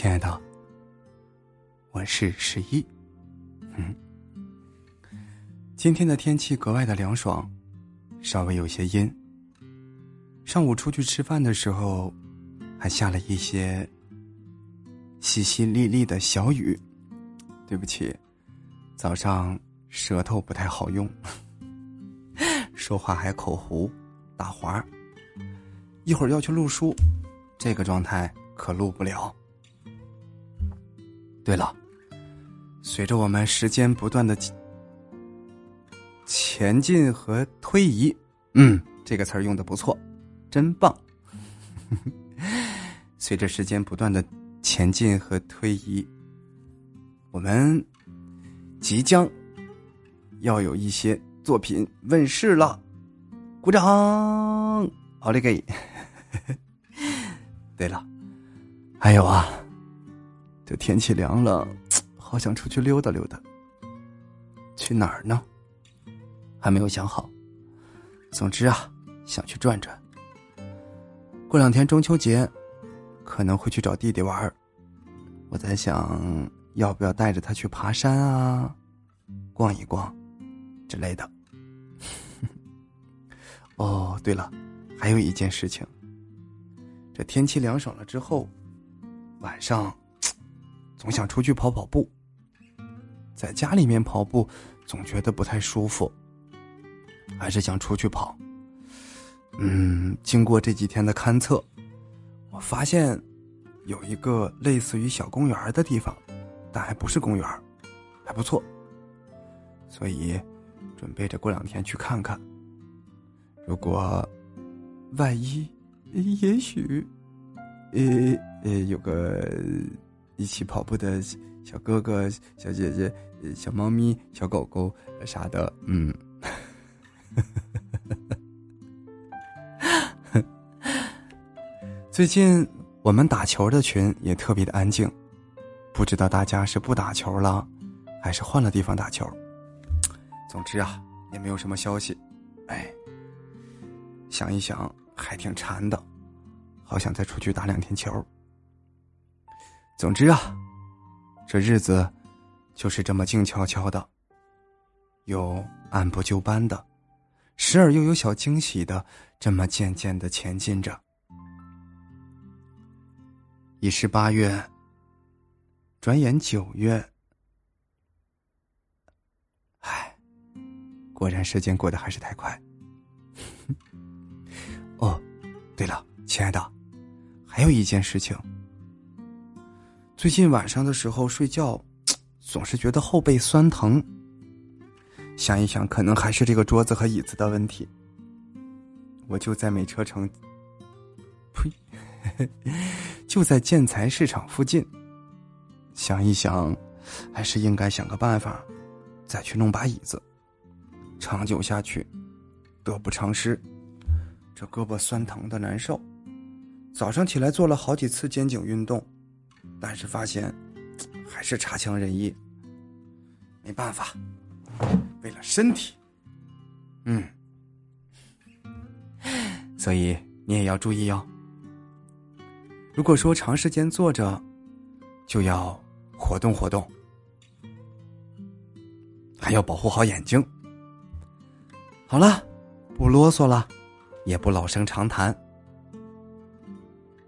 亲爱的，我是十一。嗯，今天的天气格外的凉爽，稍微有些阴。上午出去吃饭的时候，还下了一些淅淅沥沥的小雨。对不起，早上舌头不太好用，说话还口糊、打滑。一会儿要去录书，这个状态可录不了。对了，随着我们时间不断的前进和推移，嗯，这个词儿用的不错，真棒。随着时间不断的前进和推移。我们即将要有一些作品问世了，鼓掌！奥利给！对了，还有啊，这天气凉了，好想出去溜达溜达。去哪儿呢？还没有想好。总之啊，想去转转。过两天中秋节，可能会去找弟弟玩儿。我在想。要不要带着他去爬山啊，逛一逛，之类的。哦，对了，还有一件事情。这天气凉爽了之后，晚上总想出去跑跑步。在家里面跑步总觉得不太舒服，还是想出去跑。嗯，经过这几天的勘测，我发现有一个类似于小公园的地方。但还不是公园还不错，所以准备着过两天去看看。如果万一，也许，呃呃，有个一起跑步的小哥哥、小姐姐、小猫咪、小狗狗啥的，嗯，最近我们打球的群也特别的安静。不知道大家是不打球了，还是换了地方打球。总之啊，也没有什么消息。哎，想一想还挺馋的，好想再出去打两天球。总之啊，这日子就是这么静悄悄的，又按部就班的，时而又有小惊喜的，这么渐渐的前进着。已是八月。转眼九月，唉，果然时间过得还是太快。哦，对了，亲爱的，还有一件事情。最近晚上的时候睡觉，总是觉得后背酸疼。想一想，可能还是这个桌子和椅子的问题。我就在美车城，呸，就在建材市场附近。想一想，还是应该想个办法，再去弄把椅子。长久下去，得不偿失。这胳膊酸疼的难受，早上起来做了好几次肩颈运动，但是发现还是差强人意。没办法，为了身体，嗯，所以你也要注意哦。如果说长时间坐着，就要。活动活动，还要保护好眼睛。好了，不啰嗦了，也不老生常谈。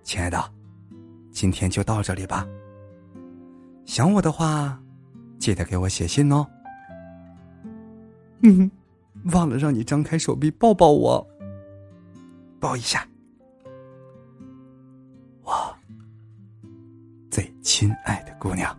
亲爱的，今天就到这里吧。想我的话，记得给我写信哦。嗯，忘了让你张开手臂抱抱我，抱一下，我最亲爱的姑娘。